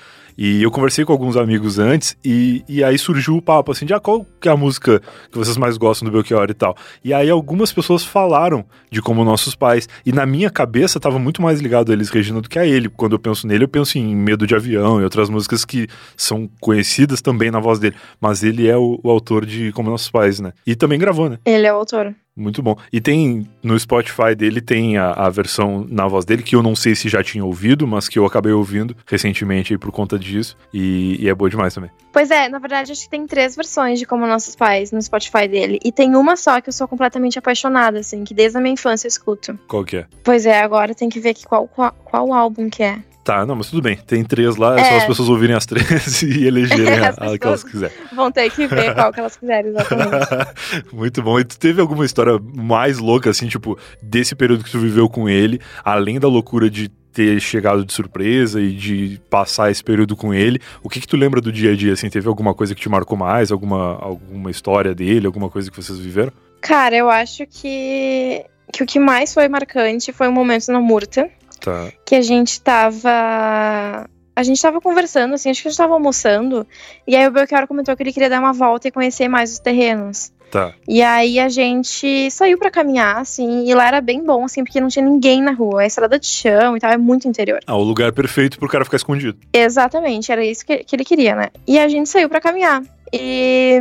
E eu conversei com alguns amigos antes e, e aí surgiu o papo assim de ah, qual que é a música que vocês mais gostam do Belchior e tal. E aí algumas pessoas falaram de como nossos pais. E na minha cabeça tava muito mais ligado a eles, Regina, do que a ele. Quando eu penso nele, eu penso em Medo de Avião e outras músicas que são conhecidas também na voz dele. Mas ele é o, o autor de Como Nossos Pais, né? E também gravou, né? Ele é o autor. Muito bom. E tem no Spotify dele, tem a, a versão na voz dele, que eu não sei se já tinha ouvido, mas que eu acabei ouvindo recentemente aí por conta disso. E, e é boa demais também. Pois é, na verdade, acho que tem três versões de Como Nossos Pais no Spotify dele. E tem uma só que eu sou completamente apaixonada, assim, que desde a minha infância eu escuto. Qual que é? Pois é, agora tem que ver aqui qual, qual, qual álbum que é. Tá, não, mas tudo bem. Tem três lá, é, só É. as pessoas ouvirem as três e elegerem a, a que elas quiserem. Vão ter que ver qual que elas quiserem, exatamente. Muito bom. E tu teve alguma história mais louca, assim, tipo, desse período que tu viveu com ele, além da loucura de ter chegado de surpresa e de passar esse período com ele, o que que tu lembra do dia a dia, assim? Teve alguma coisa que te marcou mais? Alguma, alguma história dele? Alguma coisa que vocês viveram? Cara, eu acho que, que o que mais foi marcante foi o momento na Murta, Tá. que a gente tava. A gente tava conversando, assim, acho que a gente tava almoçando. E aí o Belchior comentou que ele queria dar uma volta e conhecer mais os terrenos. Tá. E aí a gente saiu pra caminhar, assim, e lá era bem bom, assim, porque não tinha ninguém na rua. É estrada de chão e tal, é muito interior. Ah, o lugar perfeito pro cara ficar escondido. Exatamente, era isso que, que ele queria, né? E a gente saiu pra caminhar. E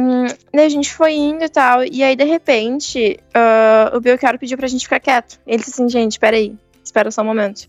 daí a gente foi indo e tal. E aí, de repente, ah, o Belchior pediu pra gente ficar quieto. Ele disse assim, gente, peraí, espera só um momento.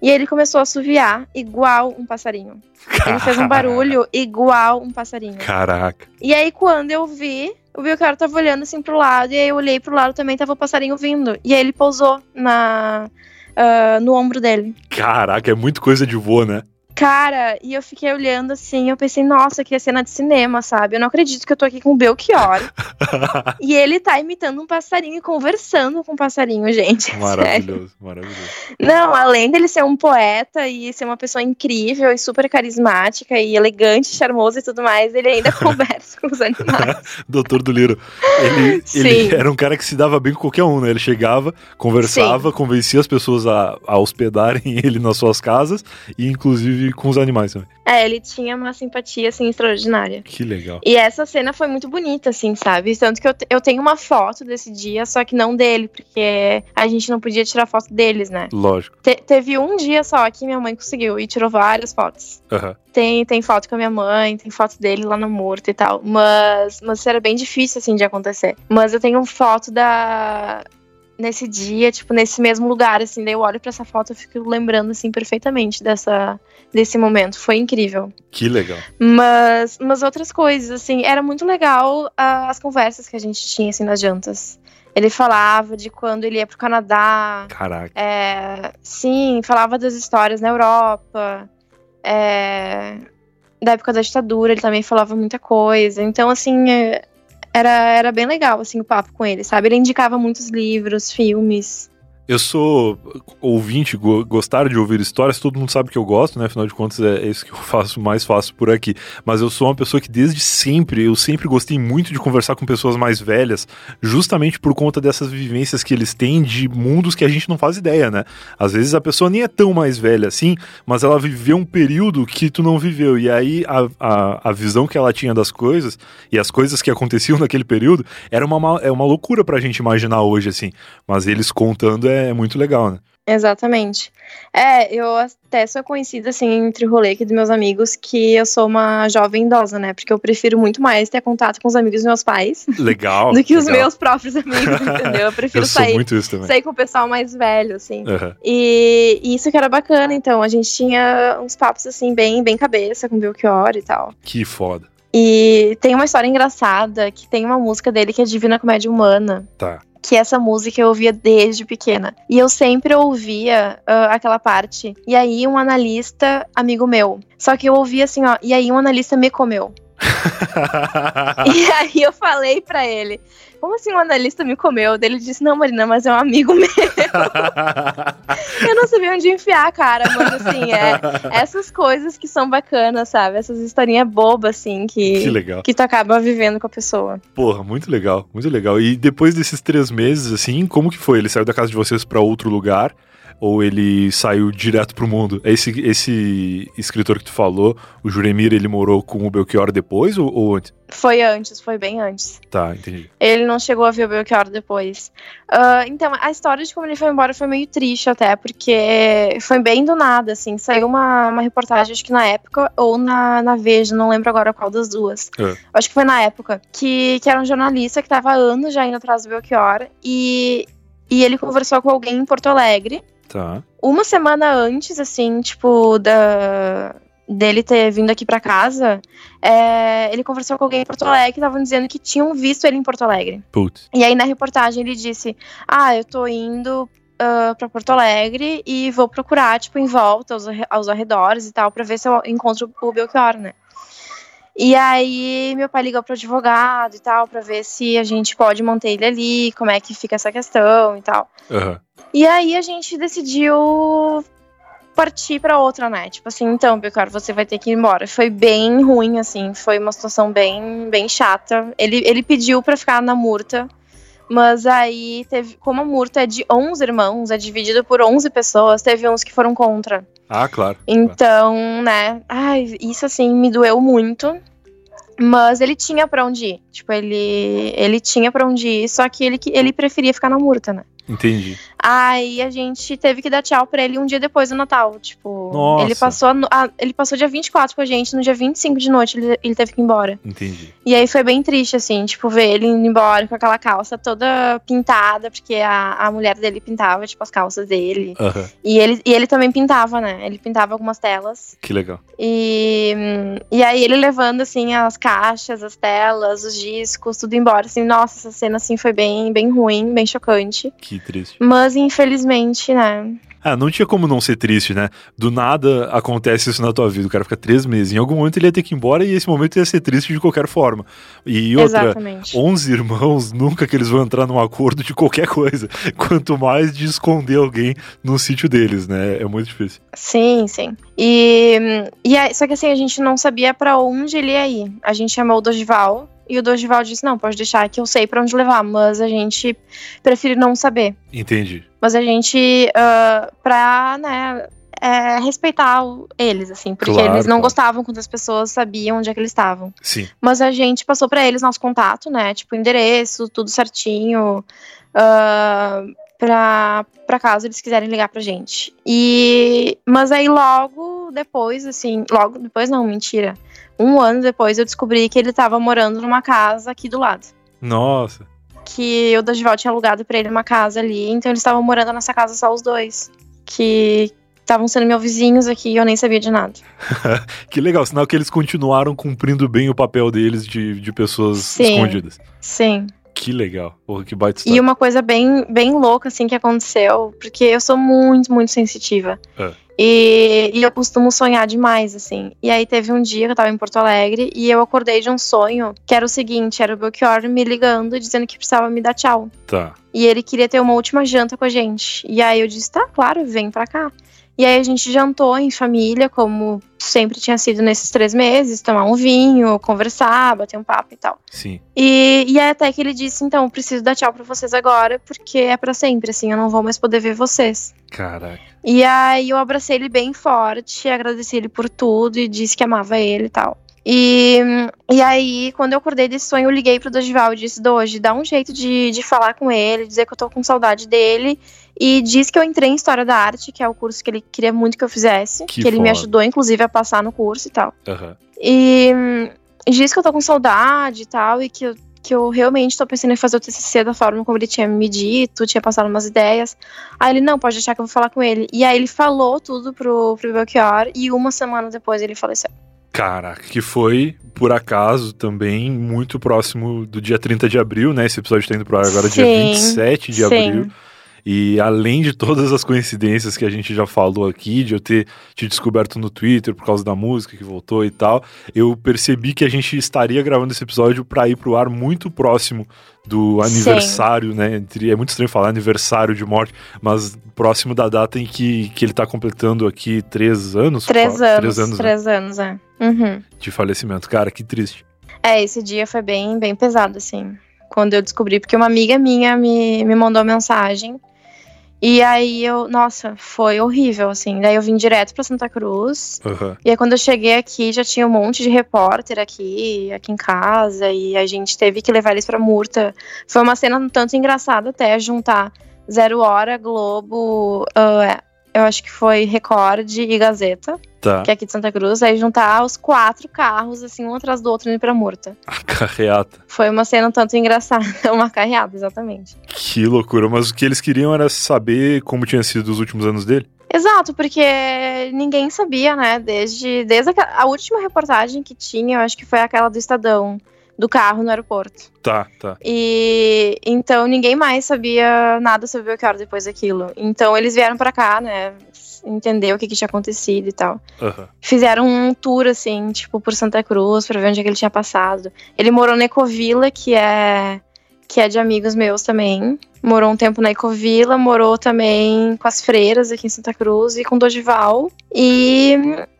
E ele começou a assoviar igual um passarinho. Ele fez um barulho igual um passarinho. Caraca. E aí, quando eu vi, o Belchior tava olhando assim pro lado, e aí eu olhei pro lado também, tava o passarinho vindo. E aí ele pousou na, ah, no ombro dele. Caraca, é muito coisa de vô, né? Cara, e eu fiquei olhando assim, eu pensei, nossa, que é cena de cinema, sabe? Eu não acredito que eu tô aqui com o Belchior. e ele tá imitando um passarinho e conversando com um passarinho, gente. Maravilhoso, sério. maravilhoso. Não, além dele ser um poeta e ser uma pessoa incrível e super carismática e elegante, charmoso e tudo mais, ele ainda conversa com os animais. Doutor do Liro. Ele, ele, era um cara que se dava bem com qualquer um, né? Ele chegava, conversava, Sim. convencia as pessoas a, a hospedarem ele nas suas casas e, inclusive, com os animais também. É, ele tinha uma simpatia, assim, extraordinária. Que legal. E essa cena foi muito bonita, assim, sabe? Tanto que eu, eu tenho uma foto desse dia, só que não dele, porque a gente não podia tirar foto deles, né? Lógico. Te, teve um dia só que minha mãe conseguiu e tirou várias fotos. Uhum. Tem, tem foto com a minha mãe, tem foto dele lá no morto e tal. Mas, mas isso era bem difícil, assim, de acontecer. Mas eu tenho foto da, nesse dia, tipo, nesse mesmo lugar, assim, daí eu olho para essa foto e fico lembrando, assim, perfeitamente dessa, desse momento. Foi incrível. Que legal. Mas, mas outras coisas, assim, era muito legal uh, as conversas que a gente tinha, assim, nas jantas. Ele falava de quando ele ia pro Canadá. Caraca. É, sim, falava das histórias na Europa. É, da época da ditadura, ele também falava muita coisa. Então, assim, é, era, era bem legal, assim, o papo com ele, sabe? Ele indicava muitos livros, filmes. Eu sou ouvinte, gostar de ouvir histórias, todo mundo sabe que eu gosto, né? Afinal de contas, é isso que eu faço mais fácil por aqui. Mas eu sou uma pessoa que desde sempre, eu sempre gostei muito de conversar com pessoas mais velhas, justamente por conta dessas vivências que eles têm de mundos que a gente não faz ideia, né? Às vezes a pessoa nem é tão mais velha assim, mas ela viveu um período que tu não viveu. E aí a, a, a visão que ela tinha das coisas e as coisas que aconteciam naquele período era uma, é uma loucura pra gente imaginar hoje, assim. Mas eles contando é é muito legal, né? Exatamente. É, eu até sou conhecida, assim, entre o rolê aqui dos meus amigos, que eu sou uma jovem idosa, né? Porque eu prefiro muito mais ter contato com os amigos dos meus pais. Legal. do que legal. os meus próprios amigos, entendeu? Eu prefiro eu sair, sair com o pessoal mais velho, assim. Uhum. E, e, isso que era bacana, então. A gente tinha uns papos, assim, bem, bem cabeça, com Belchior e tal. Que foda. E tem uma história engraçada que tem uma música dele que é Divina Comédia Humana. Tá que essa música eu ouvia desde pequena. E eu sempre ouvia uh, aquela parte. E aí um analista, amigo meu. Só que eu ouvia assim, ó, e aí um analista me comeu. e aí eu falei para ele, como assim um analista me comeu? Ele disse, não, Marina, mas é um amigo meu. eu não sabia onde enfiar, cara, mas assim, é essas coisas que são bacanas, sabe? Essas historinhas bobas, assim, que, que, legal. que tu acaba vivendo com a pessoa. Porra, muito legal, muito legal. E depois desses três meses, assim, como que foi? Ele saiu da casa de vocês para outro lugar? Ou ele saiu direto pro mundo? Esse, esse escritor que tu falou, o Juremir, ele morou com o Belchior depois ou, ou, antes? Foi antes, foi bem antes. Tá, entendi. Ele não chegou a ver o Belchior depois. Uh, então, a história de como ele foi embora foi meio triste até, porque foi bem do nada, assim. Saiu uma, uma reportagem, acho que na época, ou na, na Veja, não lembro agora qual das duas. É. Acho que foi na época. Que, que era um jornalista que tava há anos já indo atrás do Belchior e, e ele conversou com alguém em Porto Alegre Tá. Uma semana antes, assim, tipo, da dele ter vindo aqui para casa, é, ele conversou com alguém em Porto Alegre que estavam dizendo que tinham visto ele em Porto Alegre. Putz. E aí na reportagem ele disse: Ah, eu tô indo uh, para Porto Alegre e vou procurar, tipo, em volta, aos, aos arredores e tal, para ver se eu encontro o Belchior, né? E aí meu pai ligou pro advogado e tal, para ver se a gente pode manter ele ali, como é que fica essa questão e tal. Uhum. E aí a gente decidiu partir para outra, né? Tipo assim, então, Belchior, você vai ter que ir embora. Foi bem ruim, assim, foi uma situação bem, bem chata. Ele, ele pediu para ficar na murta, mas aí teve, como a murta é de 11 irmãos, é dividido por 11 pessoas, teve uns que foram contra. Ah, claro. Então, né? Ai, isso assim me doeu muito. Mas ele tinha para onde ir. Tipo, ele ele tinha para onde ir, só que ele ele preferia ficar na murta, né? Entendi. Aí a gente teve que dar tchau pra ele um dia depois do Natal. Tipo, Nossa. ele passou a, ele passou dia 24 com a gente, no dia 25 de noite ele, ele teve que ir embora. Entendi. E aí foi bem triste, assim, tipo, ver ele indo embora com aquela calça toda pintada, porque a, a mulher dele pintava, tipo, as calças dele. Uhum. E, ele, e ele também pintava, né? Ele pintava algumas telas. Que legal. E, e aí ele levando, assim, as caixas, as telas, os discos, tudo embora, assim, nossa, essa cena, assim, foi bem, bem ruim, bem chocante. Que triste. Mas, infelizmente, né, Ah, não tinha como não ser triste, né? Do nada acontece isso na tua vida, o cara fica três meses. Em algum momento ele ia ter que ir embora e esse momento ia ser triste de qualquer forma. E outra, Exatamente. 11 irmãos, nunca que eles vão entrar num acordo de qualquer coisa. Quanto mais de esconder alguém no sítio deles, né? É muito difícil. Sim, sim. E, e aí- só que assim, a gente não sabia pra onde ele ia ir. A gente chamou o Dorival e o Dorival disse: Não, pode deixar que eu sei pra onde levar, mas a gente prefere não saber. Entendi. Mas a gente, ah, pra, né, é, respeitar o- eles, assim, porque Claro, eles não claro. gostavam quando as pessoas sabiam onde é que eles estavam. Sim. Mas a gente passou pra eles nosso contato, né? Tipo, endereço, tudo certinho. ah, pra, pra caso eles quiserem ligar pra gente. E. Mas aí logo depois, assim. Logo depois, não, mentira. Um ano depois eu descobri que ele tava morando numa casa aqui do lado. Nossa. Que o Dorival tinha alugado pra ele uma casa ali. Então eles estavam morando nessa casa só os dois. Que estavam sendo meus vizinhos aqui e eu nem sabia de nada. Que legal, sinal que eles continuaram cumprindo bem o papel deles de, de pessoas Sim. escondidas. Sim. Que legal. Porra, que baita E história. uma coisa bem, bem louca, assim, que aconteceu, porque eu sou muito, muito sensitiva. É. E, e eu costumo sonhar demais, assim. E aí teve um dia que eu tava em Porto Alegre e eu acordei de um sonho que era o seguinte: era o Belchior me ligando e dizendo que precisava me dar tchau. Tá. E ele queria ter uma última janta com a gente. E aí eu disse: tá, claro, vem pra cá. E aí a gente jantou em família, como sempre tinha sido nesses três meses, tomar um vinho, conversar, bater um papo e tal. Sim. E, e aí até que ele disse, então, preciso dar tchau pra vocês agora, porque é pra sempre, assim, eu não vou mais poder ver vocês. Caraca. E aí eu abracei ele bem forte, agradeci ele por tudo e disse que amava ele e tal. E, e aí, quando eu acordei desse sonho, eu liguei pro Dorival e disse, Doji, dá um jeito de, de falar com ele, dizer que eu tô com saudade dele. E diz que eu entrei em História da Arte, que é o curso que ele queria muito que eu fizesse. Que Que, ele me ajudou, inclusive, a passar no curso e tal. Aham. E diz que eu tô com saudade e tal, e que eu, que eu realmente tô pensando em fazer o TCC da forma como ele tinha me dito, tinha passado umas ideias. Aí ele, não, pode deixar que eu vou falar com ele. E aí ele falou tudo pro, pro Belchior, e uma semana depois ele faleceu. Caraca, que foi, por acaso, também muito próximo do dia 30 de abril, né? Esse episódio tá indo pro ar agora dia Sim, 27 de sim. abril. E além de todas as coincidências que a gente já falou aqui, de eu ter te descoberto no Twitter por causa da música que voltou e tal, eu percebi que a gente estaria gravando esse episódio pra ir pro ar muito próximo do aniversário, né? entre- É muito estranho falar aniversário de morte, mas próximo da data em que, que ele tá completando aqui três anos. Três anos. Três anos, né, Três anos, é. Uhum. de falecimento. Cara, que triste. É, esse dia foi bem, bem pesado, assim, quando eu descobri, porque uma amiga minha me, me mandou mensagem. E aí eu, nossa, foi horrível, assim. Daí eu vim direto pra Santa Cruz. Aham. E aí quando eu cheguei aqui, já tinha um monte de repórter aqui, aqui em casa, e a gente teve que levar eles pra Murta. Foi uma cena um tanto engraçada até, juntar Zero Hora, Globo, ah, eu acho que foi Record e Gazeta, Tá. que é aqui de Santa Cruz, aí juntar os quatro carros, assim, um atrás do outro, indo pra Murta. A carreata. Foi uma cena um tanto engraçada, uma carreada, exatamente. Que loucura. Mas o que eles queriam era saber como tinha sido os últimos anos dele? Exato, porque ninguém sabia, né? Desde, desde a, a última reportagem que tinha, eu acho que foi aquela do Estadão, do carro no aeroporto. Tá, tá. E então ninguém mais sabia nada sobre o Belchior depois daquilo. Então eles vieram pra cá, né? Entender o que, que tinha acontecido e tal. Aham. Fizeram um tour, assim, tipo, por Santa Cruz, pra ver onde é que ele tinha passado. Ele morou na Ecovila, que é, que é de amigos meus também. Morou um tempo na Ecovila, morou também com as freiras aqui em Santa Cruz e com Dodival. E,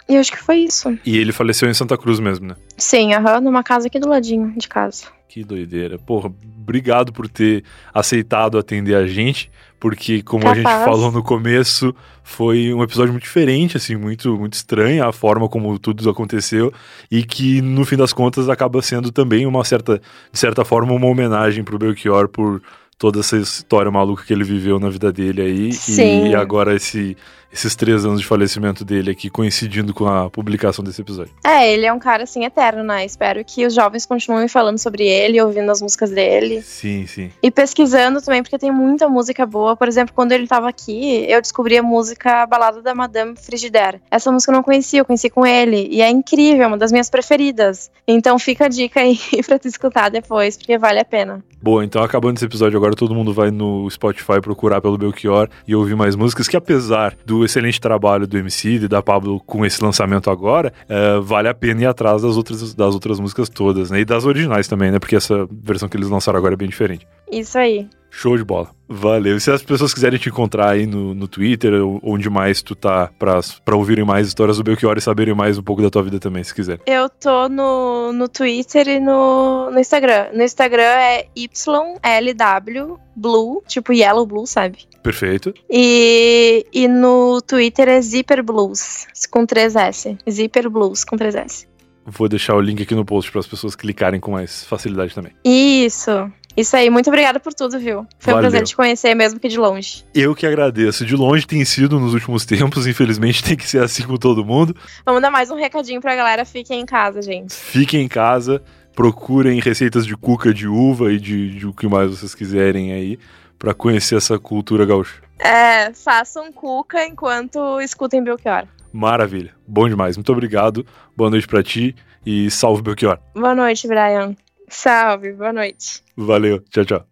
e eu acho que foi isso. E ele faleceu em Santa Cruz mesmo, né? Sim, aham, numa casa aqui do ladinho de casa. Que doideira. Porra, obrigado por ter aceitado atender a gente, porque como a gente Capaz. falou no começo, foi um episódio muito diferente, assim, muito muito estranho a forma como tudo aconteceu e que no fim das contas acaba sendo também uma certa de certa forma uma homenagem pro Belchior por toda essa história maluca que ele viveu na vida dele aí Sim. e agora esse esses três anos de falecimento dele aqui coincidindo com a publicação desse episódio. É, ele é um cara assim eterno, né? Espero que os jovens continuem falando sobre ele, ouvindo as músicas dele. Sim, sim. E pesquisando também, porque tem muita música boa. Por exemplo, quando ele tava aqui, eu descobri a música Balada da Madame Frigidaire. Essa música eu não conhecia, eu conheci com ele. E é incrível, é uma das minhas preferidas. Então fica a dica aí pra tu escutar depois, porque vale a pena. Boa, então acabando esse episódio agora, agora todo mundo vai no Spotify procurar pelo Belchior e ouvir mais músicas, que apesar do excelente trabalho do MC e da Pablo com esse lançamento agora, é, vale a pena ir atrás das outras, das outras músicas todas, né? E das originais também, né? Porque essa versão que eles lançaram agora é bem diferente. Isso aí. Show de bola. Valeu. E se as pessoas quiserem te encontrar aí no, no Twitter, onde mais tu tá, pra, pra ouvirem mais histórias do Belchior e saberem mais um pouco da tua vida também, se quiser. Eu tô no, no Twitter e no, no Instagram. No Instagram é YLW Blue, tipo Yellow Blue, sabe? Perfeito. E, e no Twitter é Zipper Blues, com 3S. Zipper Blues, com 3S. Vou deixar o link aqui no post para as pessoas clicarem com mais facilidade também. Isso. Isso aí, muito obrigada por tudo, viu? Foi Valeu. um prazer te conhecer, mesmo que de longe. Eu que agradeço. De longe tem sido nos últimos tempos, infelizmente tem que ser assim com todo mundo. Vamos dar mais um recadinho pra galera: fiquem em casa, gente. Fiquem em casa, procurem receitas de cuca de uva e de, de o que mais vocês quiserem aí, para conhecer essa cultura gaúcha. É, façam cuca enquanto escutem Belchior. Maravilha, bom demais. Muito obrigado, boa noite para ti e salve Belchior. Boa noite, Brian. Salve, boa noite. Valeu, tchau, tchau.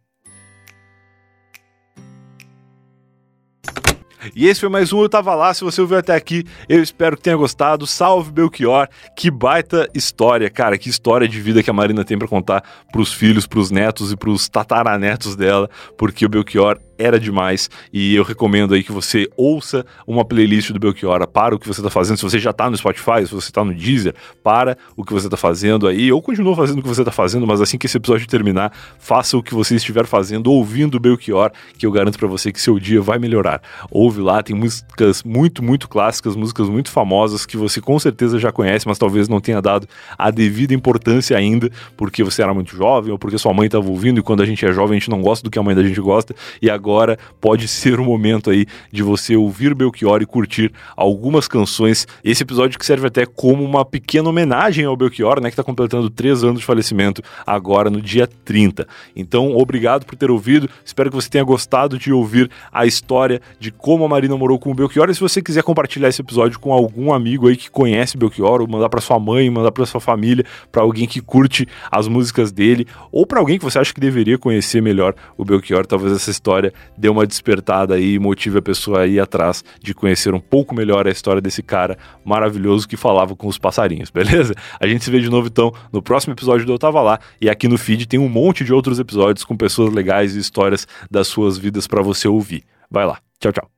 E esse foi mais um Eu Tava Lá. Se você ouviu até aqui, eu espero que tenha gostado. Salve Belchior. Que baita história, cara. Que história de vida que a Marina tem para contar pros filhos, pros netos e pros tataranetos dela. Porque o Belchior era demais e eu recomendo aí que você ouça uma playlist do Belchior para o que você está fazendo. Se você já está no Spotify, se você está no Deezer, para o que você está fazendo aí, ou continua fazendo o que você está fazendo, mas assim que esse episódio terminar, faça o que você estiver fazendo ouvindo o Belchior, que eu garanto para você que seu dia vai melhorar. Ouve lá, tem músicas muito, muito clássicas, músicas muito famosas que você com certeza já conhece, mas talvez não tenha dado a devida importância ainda, porque você era muito jovem ou porque sua mãe estava ouvindo e quando a gente é jovem a gente não gosta do que a mãe da gente gosta e agora agora pode ser o momento aí de você ouvir Belchior e curtir algumas canções. Esse episódio que serve até como uma pequena homenagem ao Belchior, né, que está completando três anos de falecimento agora no dia 30. Então, obrigado por ter ouvido. Espero que você tenha gostado de ouvir a história de como a Marina morou com o Belchior. E se você quiser compartilhar esse episódio com algum amigo aí que conhece Belchior, ou mandar para sua mãe, mandar para sua família, para alguém que curte as músicas dele, ou para alguém que você acha que deveria conhecer melhor o Belchior, talvez essa história dê uma despertada aí e motive a pessoa a ir atrás de conhecer um pouco melhor a história desse cara maravilhoso que falava com os passarinhos, beleza? A gente se vê de novo então no próximo episódio do Eu Tava Lá e aqui no feed tem um monte de outros episódios com pessoas legais e histórias das suas vidas para você ouvir. Vai lá. Tchau, tchau.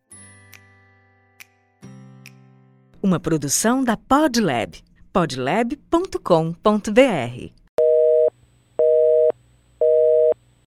Uma produção da Podlab. podlab.com.br